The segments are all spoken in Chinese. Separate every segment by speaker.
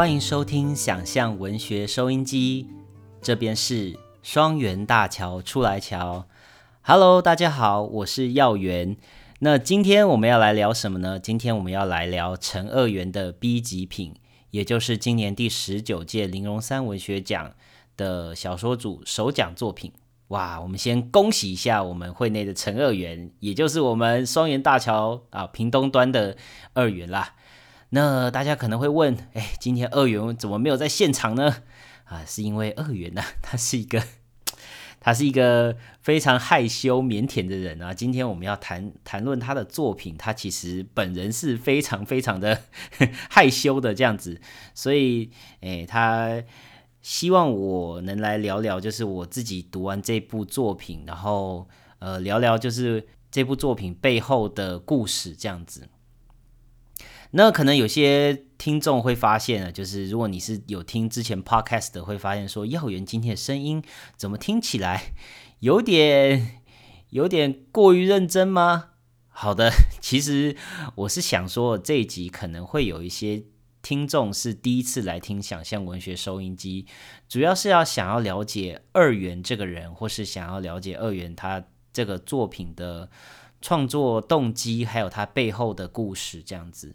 Speaker 1: 欢迎收听想象文学收音机，这边是双元大桥出来桥。Hello，大家好，我是耀元。那今天我们要来聊什么呢？今天我们要来聊陈二元的 B 级品，也就是今年第十九届玲珑三文学奖的小说组首奖作品。哇，我们先恭喜一下我们会内的陈二元，也就是我们双元大桥啊屏东端的二元啦。那大家可能会问，哎，今天二元怎么没有在现场呢？啊，是因为二元呢，他是一个，他是一个非常害羞腼腆的人啊。今天我们要谈谈论他的作品，他其实本人是非常非常的 害羞的这样子，所以，哎，他希望我能来聊聊，就是我自己读完这部作品，然后，呃，聊聊就是这部作品背后的故事这样子。那可能有些听众会发现啊，就是如果你是有听之前 podcast 的，会发现说耀元今天的声音怎么听起来有点有点过于认真吗？好的，其实我是想说这一集可能会有一些听众是第一次来听想象文学收音机，主要是要想要了解二元这个人，或是想要了解二元他这个作品的。创作动机，还有他背后的故事，这样子，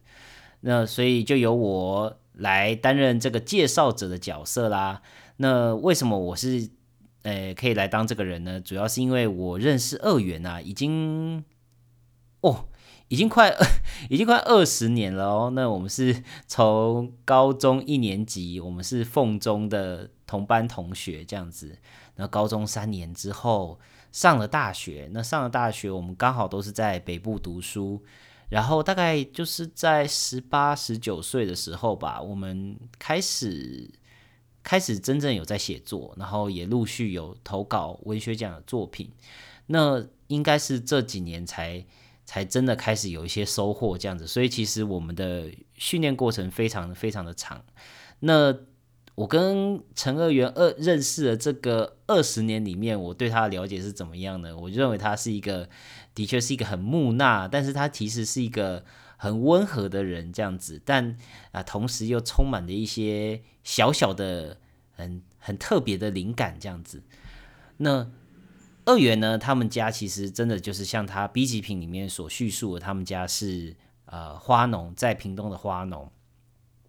Speaker 1: 那所以就由我来担任这个介绍者的角色啦。那为什么我是呃可以来当这个人呢？主要是因为我认识二元啊，已经哦，已经快 已经快二十年了哦。那我们是从高中一年级，我们是凤中的同班同学这样子。那高中三年之后。上了大学，那上了大学，我们刚好都是在北部读书，然后大概就是在十八、十九岁的时候吧，我们开始开始真正有在写作，然后也陆续有投稿文学奖的作品。那应该是这几年才才真的开始有一些收获这样子，所以其实我们的训练过程非常非常的长。那我跟陈二元二认识的这个二十年里面，我对他的了解是怎么样呢？我认为他是一个，的确是一个很木讷，但是他其实是一个很温和的人，这样子，但啊，同时又充满了一些小小的、很很特别的灵感，这样子。那二元呢，他们家其实真的就是像他 B 级品里面所叙述的，他们家是呃花农，在屏东的花农。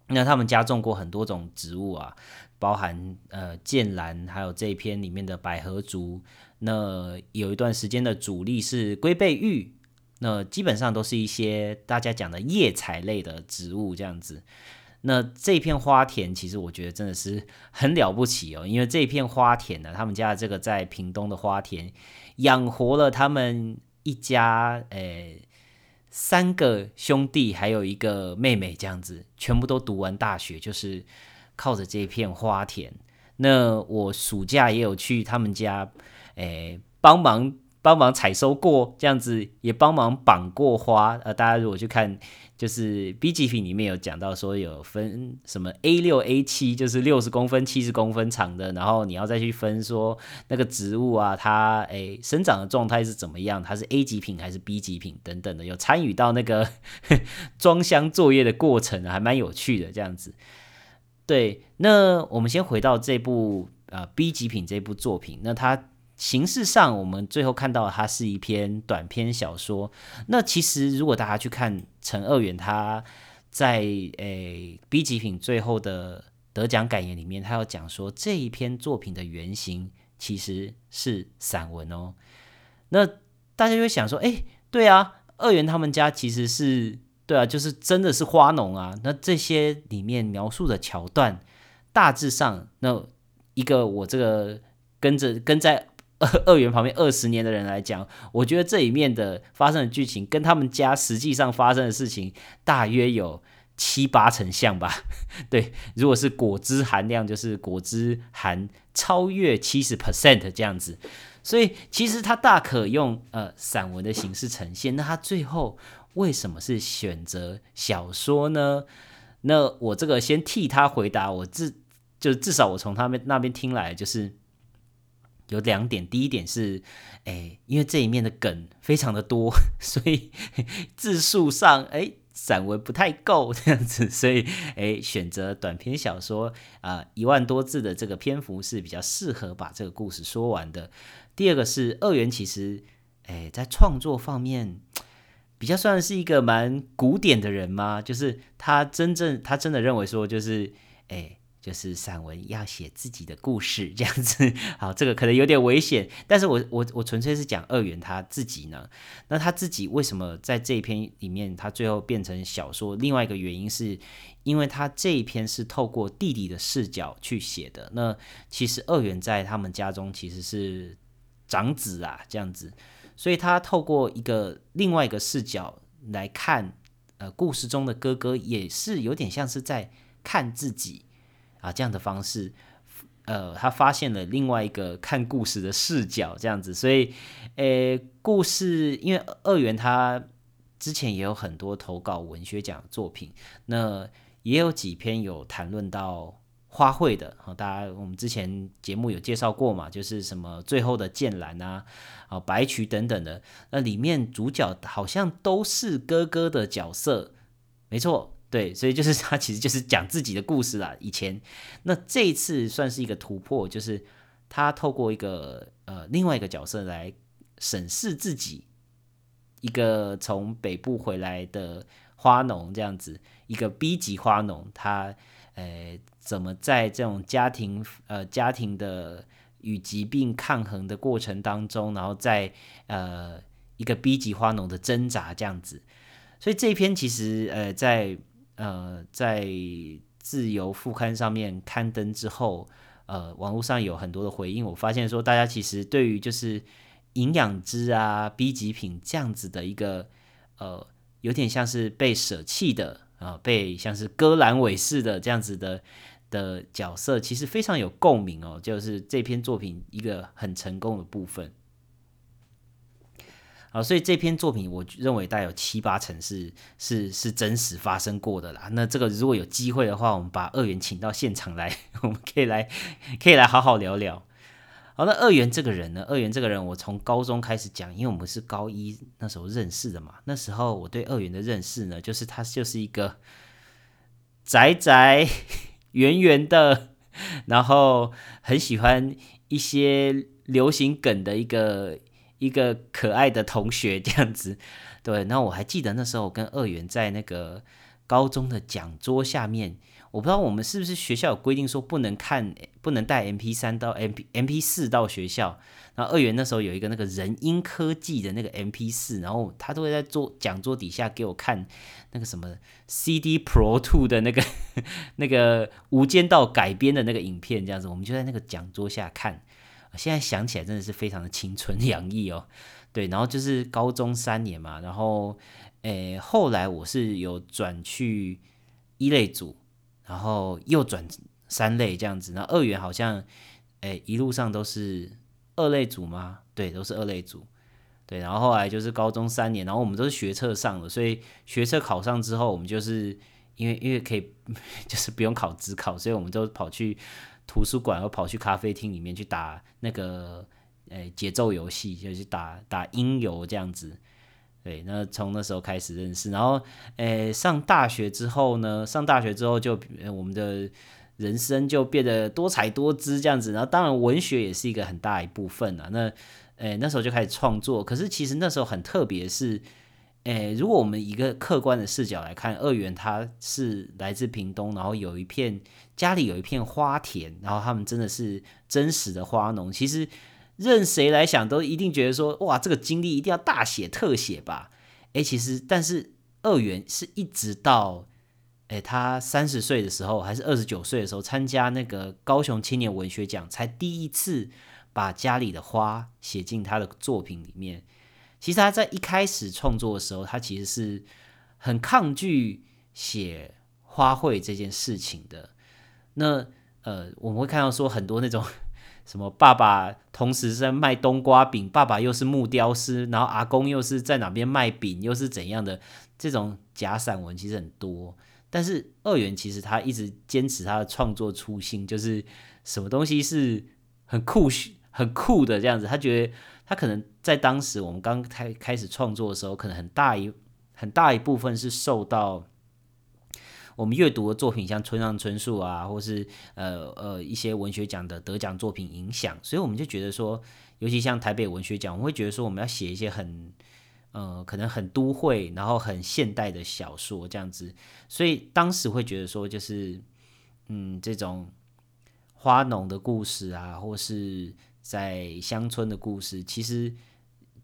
Speaker 1: 那他们家种过很多种植物啊，包含呃剑兰，还有这一篇里面的百合竹。那有一段时间的主力是龟背玉，那基本上都是一些大家讲的叶材类的植物这样子。那这片花田其实我觉得真的是很了不起哦，因为这片花田呢，他们家的这个在屏东的花田养活了他们一家诶。三个兄弟还有一个妹妹，这样子全部都读完大学，就是靠着这片花田。那我暑假也有去他们家，诶，帮忙帮忙采收过，这样子也帮忙绑过花。呃，大家如果去看。就是 B 级品里面有讲到说有分什么 A 六 A 七，就是六十公分、七十公分长的，然后你要再去分说那个植物啊，它诶生长的状态是怎么样，它是 A 级品还是 B 级品等等的，有参与到那个 装箱作业的过程，还蛮有趣的这样子。对，那我们先回到这部呃 B 级品这部作品，那它。形式上，我们最后看到它是一篇短篇小说。那其实，如果大家去看陈二元他在诶 B 级品最后的得奖感言里面，他要讲说这一篇作品的原型其实是散文哦。那大家就会想说，哎，对啊，二元他们家其实是对啊，就是真的是花农啊。那这些里面描述的桥段，大致上，那一个我这个跟着跟在。二二元旁边二十年的人来讲，我觉得这里面的发生的剧情跟他们家实际上发生的事情大约有七八成像吧。对，如果是果汁含量，就是果汁含超越七十 percent 这样子，所以其实他大可用呃散文的形式呈现。那他最后为什么是选择小说呢？那我这个先替他回答，我至就至少我从他们那边听来就是。有两点，第一点是，哎，因为这一面的梗非常的多，所以字数上，哎，散文不太够这样子，所以诶选择短篇小说啊一万多字的这个篇幅是比较适合把这个故事说完的。第二个是二元，其实诶在创作方面比较算是一个蛮古典的人吗？就是他真正他真的认为说就是诶。就是散文要写自己的故事这样子，好，这个可能有点危险，但是我我我纯粹是讲二元他自己呢，那他自己为什么在这一篇里面，他最后变成小说？另外一个原因是，因为他这一篇是透过弟弟的视角去写的。那其实二元在他们家中其实是长子啊，这样子，所以他透过一个另外一个视角来看，呃，故事中的哥哥也是有点像是在看自己。啊，这样的方式，呃，他发现了另外一个看故事的视角，这样子，所以，呃，故事因为二元他之前也有很多投稿文学奖作品，那也有几篇有谈论到花卉的，好，大家我们之前节目有介绍过嘛，就是什么最后的剑兰啊，啊，白菊等等的，那里面主角好像都是哥哥的角色，没错。对，所以就是 他其实就是讲自己的故事啦。以前，那这一次算是一个突破，就是他透过一个呃另外一个角色来审视自己，一个从北部回来的花农这样子，一个 B 级花农，他呃怎么在这种家庭呃家庭的与疾病抗衡的过程当中，然后在呃一个 B 级花农的挣扎这样子。所以这一篇其实呃在。呃，在自由副刊上面刊登之后，呃，网络上有很多的回应。我发现说，大家其实对于就是营养汁啊、B 级品这样子的一个呃，有点像是被舍弃的啊，被像是割阑尾似的这样子的的角色，其实非常有共鸣哦。就是这篇作品一个很成功的部分。好，所以这篇作品，我认为大概有七八成是是是真实发生过的啦。那这个如果有机会的话，我们把二元请到现场来，我们可以来可以来好好聊聊。好，那二元这个人呢？二元这个人，我从高中开始讲，因为我们是高一那时候认识的嘛。那时候我对二元的认识呢，就是他就是一个宅宅圆圆的，然后很喜欢一些流行梗的一个。一个可爱的同学 这样子，对。那我还记得那时候我跟二元在那个高中的讲桌下面，我不知道我们是不是学校有规定说不能看、不能带 M P 三到 M P M P 四到学校。然后二元那时候有一个那个人音科技的那个 M P 四，然后他都会在桌讲桌底下给我看那个什么 C D Pro Two 的那个 那个无间道改编的那个影片，这样子，我们就在那个讲桌下看。现在想起来真的是非常的青春 洋溢哦，对，然后就是高中三年嘛，然后诶后来我是有转去一类组，然后又转三类这样子，那二元好像诶一路上都是二类组吗？对，都是二类组，对，然后后来就是高中三年，然后我们都是学测上的，所以学测考上之后，我们就是因为因为可以 就是不用考职考，所以我们都跑去。图书馆，又跑去咖啡厅里面去打那个诶节奏游戏，就是打打音游这样子。对，那从那时候开始认识，然后诶上大学之后呢，上大学之后就我们的人生就变得多彩多姿这样子。然后当然文学也是一个很大一部分啊。那诶那时候就开始创作，可是其实那时候很特别是。诶，如果我们一个客观的视角来看，二元他是来自屏东，然后有一片家里有一片花田，然后他们真的是真实的花农。其实任谁来想都一定觉得说，哇，这个经历一定要大写特写吧？诶，其实但是二元是一直到诶他三十岁的时候，还是二十九岁的时候，参加那个高雄青年文学奖，才第一次把家里的花写进他的作品里面。其实他在一开始创作的时候，他其实是很抗拒写花卉这件事情的。那呃，我们会看到说很多那种什么爸爸同时在卖冬瓜饼，爸爸又是木雕师，然后阿公又是在哪边卖饼，又是怎样的这种假散文其实很多。但是二元其实他一直坚持他的创作初心，就是什么东西是很酷、很酷的这样子，他觉得。他可能在当时我们刚开开始创作的时候，可能很大一很大一部分是受到我们阅读的作品，像村上春树啊，或是呃呃一些文学奖的得奖作品影响，所以我们就觉得说，尤其像台北文学奖，我们会觉得说，我们要写一些很呃可能很都会，然后很现代的小说这样子，所以当时会觉得说，就是嗯这种花农的故事啊，或是在乡村的故事，其实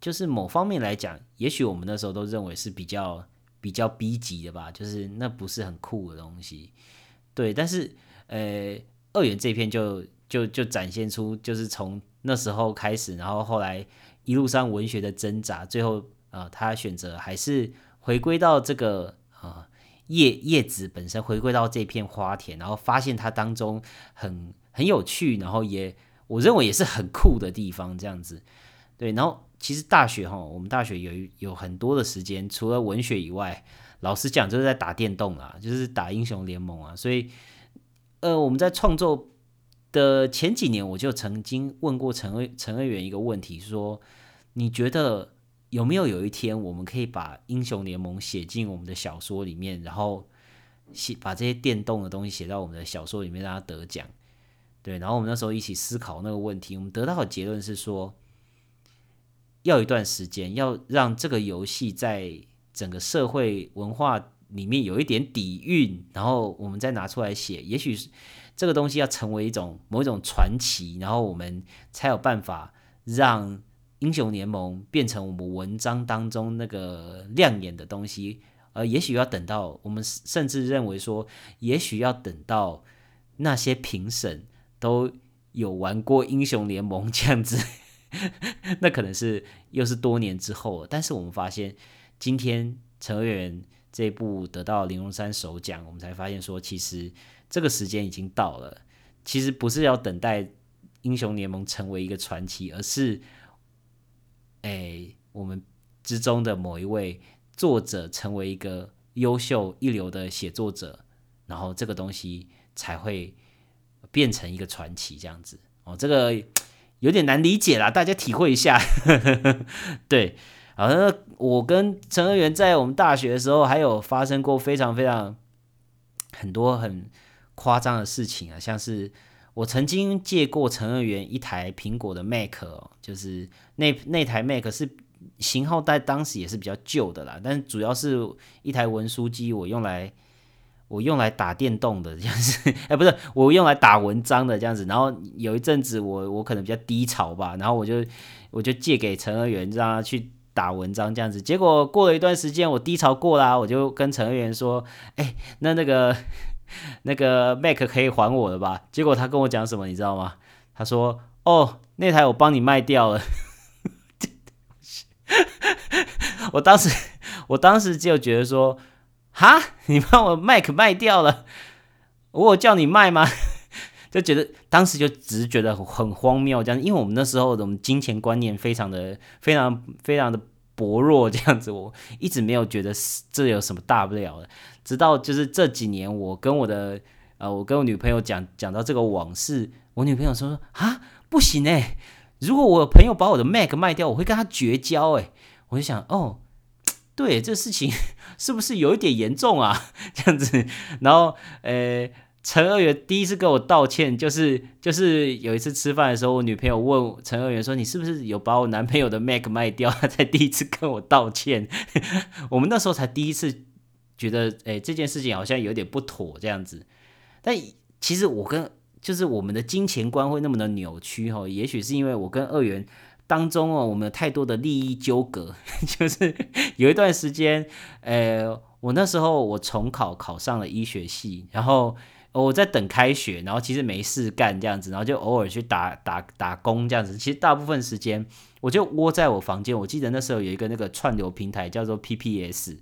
Speaker 1: 就是某方面来讲，也许我们那时候都认为是比较。比较 B 级的吧，就是那不是很酷的东西，对。但是，呃，二元这篇就就就展现出，就是从那时候开始，然后后来一路上文学的挣扎，最后啊，他选择还是回归到这个啊叶叶子本身，回归到这片花田，然后发现它当中很很有趣，然后也我认为也是很酷的地方，这样子，对，然后。其实大学哈，我们大学有有很多的时间，除了文学以外，老师讲就是在打电动啊，就是打英雄联盟啊。所以，呃，我们在创作的前几年，我就曾经问过陈陈二元一个问题，说你觉得有没有有一天，我们可以把英雄联盟写进我们的小说里面，然后写把这些电动的东西写到我们的小说里面，让它得奖？对，然后我们那时候一起思考那个问题，我们得到的结论是说。要一段时间，要让这个游戏在整个社会文化里面有一点底蕴，然后我们再拿出来写。也许这个东西要成为一种某一种传奇，然后我们才有办法让英雄联盟变成我们文章当中那个亮眼的东西。呃，也许要等到我们甚至认为说，也许要等到那些评审都有玩过英雄联盟 这样子。那可能是又是多年之后了，但是我们发现今天陈委员这一部得到玲珑山首奖，我们才发现说，其实这个时间已经到了。其实不是要等待英雄联盟成为一个传奇，而是，哎，我们之中的某一位作者成为一个优秀一流的写作者，然后这个东西才会变成一个传奇这样子哦，这个。有点难理解啦，大家体会一下。对，好像我跟陈二元在我们大学的时候，还有发生过非常非常很多很夸张的事情啊，像是我曾经借过陈二元一台苹果的 Mac，哦就是那那台 Mac 是型号在当时也是比较旧的啦，但主要是一台文书机，我用来。我用来打电动的 这样子，哎，不是我用来打文章的这样子。然后有一阵子我我可能比较低潮吧，然后我就我就借给陈二元让他去打文章这样子。结果过了一段时间，我低潮过啦，我就跟陈二元说：“哎，那那个 那个 Mac 可以还我了吧？”结果他跟我讲什么，你知道吗？他说：“哦，那台我帮你卖掉了。”我当时我当时就觉得说。哈，你把我麦克卖掉了，我有叫你卖吗？就觉得当时就只是觉得很荒谬这样，因为我们那时候的我们金钱观念非常的非常非常的薄弱这样子，我一直没有觉得这有什么大不了的。直到就是这几年，我跟我的呃，我跟我女朋友讲讲到这个往事，我女朋友说说啊，不行哎，如果我朋友把我的 Mac 卖掉，我会跟他绝交哎，我就想哦。对，这事情是不是有一点严重啊？这样子，然后，呃，陈二元第一次跟我道歉，就是就是有一次吃饭的时候，我女朋友问陈二元说：“你是不是有把我男朋友的 Mac 卖掉？” 他才第一次跟我道歉。我们那时候才第一次觉得，哎，这件事情好像有点不妥这样子。但其实我跟就是我们的金钱观会那么的扭曲哈，也许是因为我跟二元。当中哦，我们有太多的利益纠葛，就是有一段时间，呃，我那时候我重考考上了医学系，然后我在等开学，然后其实没事干这样子，然后就偶尔去打打打工这样子。其实大部分时间我就窝在我房间。我记得那时候有一个那个串流平台叫做 PPS，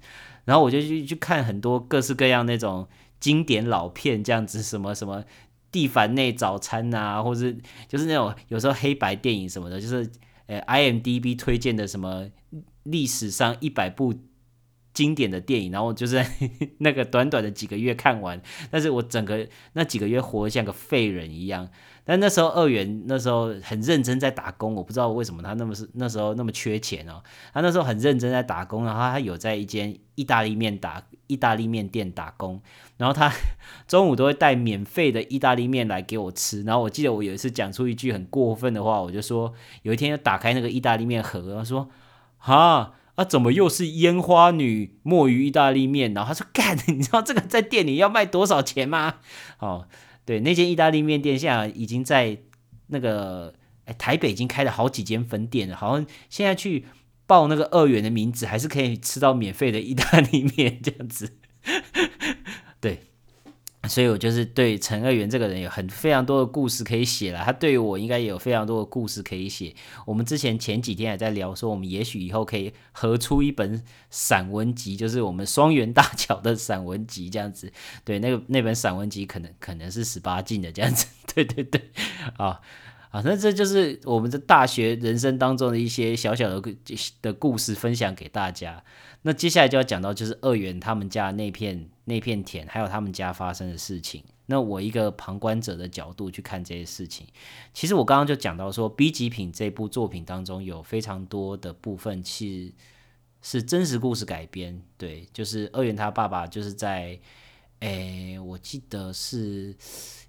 Speaker 1: 然后我就去去看很多各式各样那种经典老片这样子，什么什么蒂凡内早餐啊，或者就是那种有时候黑白电影什么的，就是。哎，IMDB 推荐的什么历史上一百部经典的电影，然后就是在 那个短短的几个月看完，但是我整个那几个月活得像个废人一样。但那时候二元那时候很认真在打工，我不知道为什么他那么是那时候那么缺钱哦。他那时候很认真在打工，然后他有在一间意大利面打意大利面店打工，然后他 中午都会带免费的意大利面来给我吃。然后我记得我有一次讲出一句很过分的话，我就说有一天要打开那个意大利面盒，他说哈。啊，怎么又是烟花女墨鱼意大利面？然后他说：“干，你知道这个在店里要卖多少钱吗？”哦，对，那间意大利面店现在已经在那个哎台北已经开了好几间分店了，好像现在去报那个二元的名字，还是可以吃到免费的意大利面这样子。对。所以我就是对陈二元这个人有很非常多的故事可以写了，他对于我应该也有非常多的故事可以写。我们之前前几天还在聊说，我们也许以后可以合出一本散文集，就是我们双元大桥的散文集这样子。对，那个那本散文集可能可能是十八禁的这样子。对对对，啊啊，那这就是我们的大学人生当中的一些小小的的故事分享给大家。那接下来就要讲到，就是二元他们家那片那片田，还有他们家发生的事情。那我一个旁观者的角度去看这些事情，其实我刚刚就讲到说，《B 级品》这部作品当中有非常多的部分是是真实故事改编。对，就是二元他爸爸就是在，诶，我记得是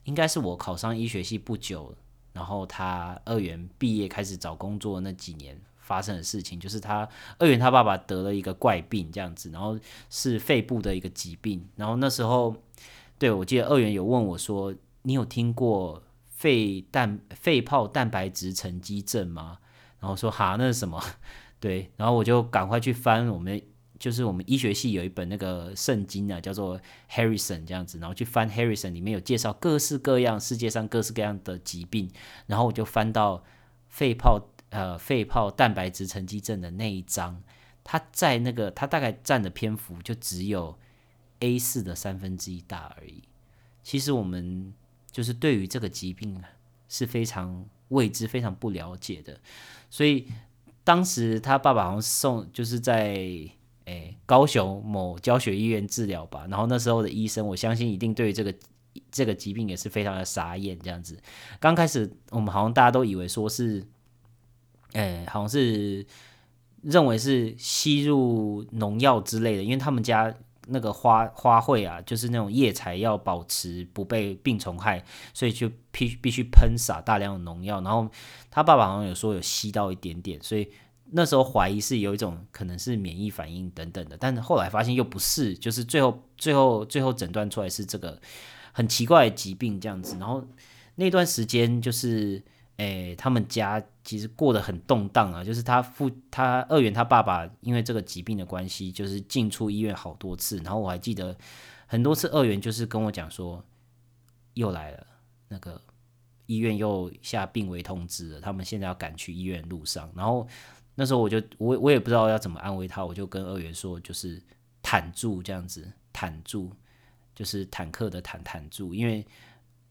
Speaker 1: 应该是我考上医学系不久，然后他二元毕业开始找工作那几年。发生的事情就是他二元他爸爸得了一个怪病这样子，然后是肺部的一个疾病。然后那时候，对我记得二元有问我说：“你有听过肺蛋肺泡蛋白质沉积症吗？”然后说：“哈，那是什么？” 对，然后我就赶快去翻我们就是我们医学系有一本那个圣经啊，叫做 Harrison 这样子，然后去翻 Harrison 里面有介绍各式各样世界上各式各样的疾病，然后我就翻到肺泡。呃，肺泡蛋白质沉积症的那一章，它在那个它大概占的篇幅就只有 A 四的三分之一大而已。其实我们就是对于这个疾病是非常未知、非常不了解的。所以当时他爸爸好像送就是在诶高雄某教学医院治疗吧，然后那时候的医生，我相信一定对这个这个疾病也是非常的傻眼。这样子，刚开始我们好像大家都以为说是。哎，好像是认为是吸入农药之类的，因为他们家那个花花卉啊，就是那种叶材要保持不被病虫害，所以就必必须喷洒大量的农药。然后他爸爸好像有说有吸到一点点，所以那时候怀疑是有一种可能是免疫反应等等的，但是后来发现又不是，就是最后最后最后诊断出来是这个很奇怪的疾病这样子。然后那段时间就是。诶，他们家其实过得很动荡啊，就是他父他二元他爸爸因为这个疾病的关系，就是进出医院好多次。然后我还记得很多次二元就是跟我讲说，又来了，那个医院又下病危通知了，他们现在要赶去医院路上。然后那时候我就我我也不知道要怎么安慰他，我就跟二元说，就是坦住这样子，坦住就是坦克的坦坦住，因为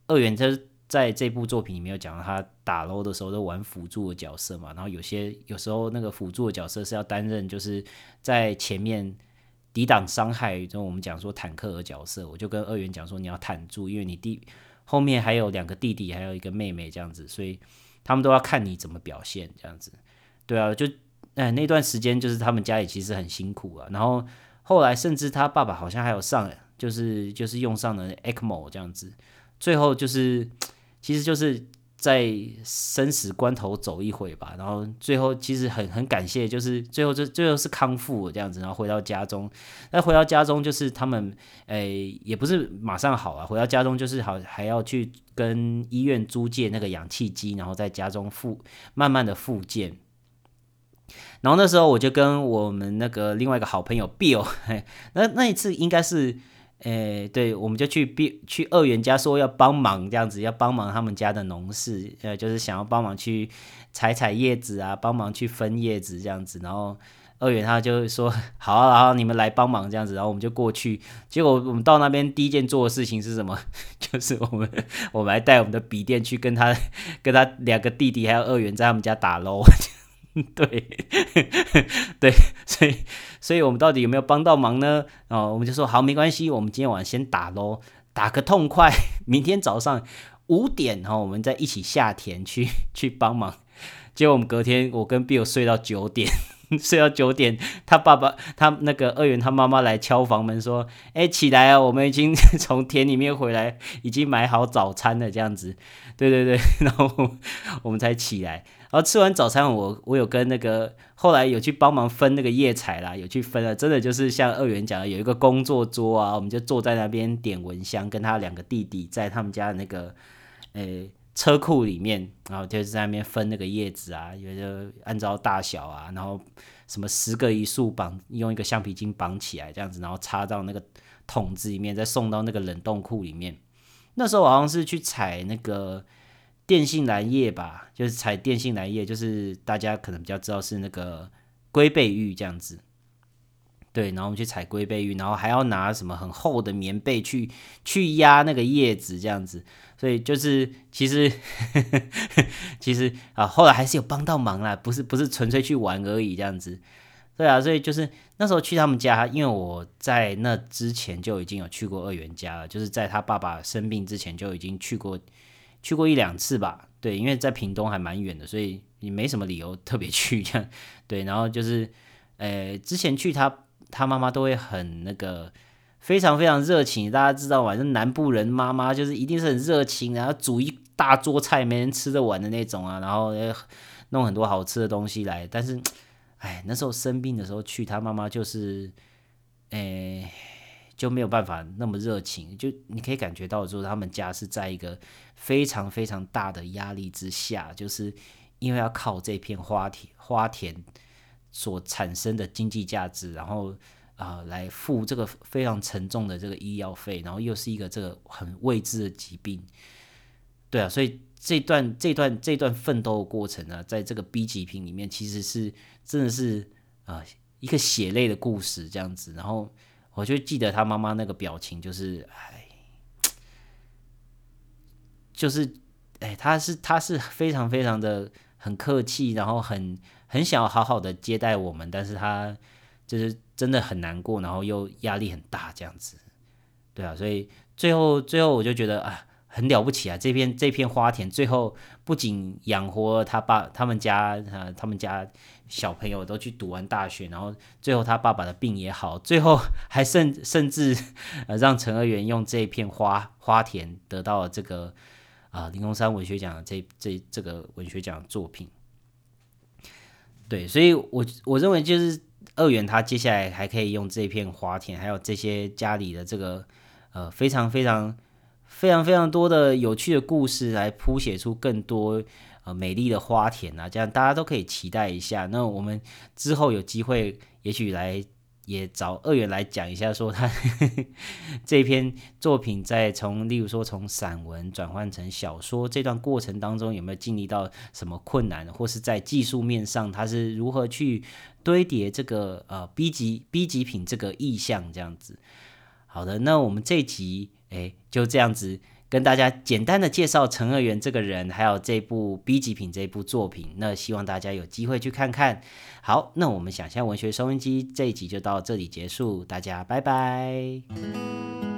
Speaker 1: 二元他。在这部作品里面有讲到，他打 l 的时候都玩辅助的角色嘛，然后有些有时候那个辅助的角色是要担任就是在前面抵挡伤害，就我们讲说坦克的角色，我就跟二元讲说你要坦住，因为你弟后面还有两个弟弟，还有一个妹妹这样子，所以他们都要看你怎么表现这样子。对啊，就哎那段时间就是他们家里其实很辛苦啊，然后后来甚至他爸爸好像还有上，就是就是用上了 ECMO 这样子，最后就是。其实就是在生死关头走一回吧，然后最后其实很很感谢，就是最后就最后是康复这样子，然后回到家中。那回到家中就是他们诶也不是马上好啊，回到家中就是好还要去跟医院租借那个氧气机，然后在家中复慢慢的复健。然后那时候我就跟我们那个另外一个好朋友 Bill，那那一次应该是。诶，对，我们就去去去二元家说要帮忙这样子，要帮忙他们家的农事，呃，就是想要帮忙去采采叶子啊，帮忙去分叶子这样子。然后二元他就说 好啊，然后你们来帮忙这样子，然后我们就过去。结果我们到那边第一件做的事情是什么？就是我们我们还带我们的笔电去跟他跟他两个弟弟还有二元在他们家打 l 对，对，所以，所以我们到底有没有帮到忙呢？哦，我们就说好，没关系，我们今天晚上先打喽，打个痛快，明天早上五点，然后我们再一起下田去去帮忙。结果我们隔天，我跟 Bill 睡到九点。睡到九点，他爸爸他那个二元他妈妈来敲房门说：“哎，起来啊，我们已经从田里面回来，已经买好早餐了。”这样子，对对对，然后我们才起来。然后吃完早餐，我我有跟那个后来有去帮忙分那个叶彩啦，有去分了。真的就是像二元讲的，有一个工作桌啊，我们就坐在那边点蚊香，跟他两个弟弟在他们家的那个诶。车库里面，然后就是在那边分那个叶子啊，有就按照大小啊，然后什么十个一束绑，用一个橡皮筋绑起来这样子，然后插到那个桶子里面，再送到那个冷冻库里面。那时候好像是去采那个电信蓝叶吧，就是采电信蓝叶，就是大家可能比较知道是那个龟背玉这样子。对，然后我们去采龟背玉，然后还要拿什么很厚的棉被去去压那个叶子这样子。所以就是其实 其实啊，后来还是有帮到忙啦，不是不是纯粹去玩而已这样子。对啊，所以就是那时候去他们家，因为我在那之前就已经有去过二元家了，就是在他爸爸生病之前就已经去过去过一两次吧。对，因为在屏东还蛮远的，所以也没什么理由特别去这样。对，然后就是呃，之前去他他妈妈都会很那个。非常非常热情，大家知道吗？就南部人妈妈就是一定是很热情，然后煮一大桌菜没人吃得完的那种啊，然后弄很多好吃的东西来。但是，哎，那时候生病的时候去，他妈妈就是，哎，就没有办法那么热情。就你可以感觉到，就是他们家是在一个非常非常大的压力之下，就是因为要靠这片花田花田所产生的经济价值，然后。啊，来付这个非常沉重的这个医药费，然后又是一个这个很未知的疾病，对啊，所以这段这段这段奋斗的过程呢，在这个 B 级品里面，其实是真的是啊一个血泪的故事这样子。然后我就记得他妈妈那个表情，就是哎，就是哎，他是他是非常非常的很客气，然后很很想要好好的接待我们，但是他就是。真的很难过，然后又压力很大，这样子，对啊，所以最后最后我就觉得啊，很了不起啊！这片这片花田最后不仅养活他爸他们家啊，他们家小朋友都去读完大学，然后最后他爸爸的病也好，最后还甚甚至呃让陈二元用这片花花田得到了这个啊林鸿山文学奖这这这个文学奖作品。对，所以我我认为就是。二元他接下来还可以用这片花田，还有这些家里的这个呃非常非常非常非常多的有趣的故事，来谱写出更多呃美丽的花田啊，这样大家都可以期待一下。那我们之后有机会，也许来。也找二元来讲一下，说他这篇作品在从，例如说从散文转换成小说这段过程当中，有没有经历到什么困难，或是在技术面上他是如何去堆叠这个呃 B 级 B 级品这个意象这样子。好的，那我们这集哎就这样子。跟大家简单的介绍陈二元这个人，还有这部 B 级品这部作品，那希望大家有机会去看看。好，那我们想象文学收音机这一集就到这里结束，大家拜拜。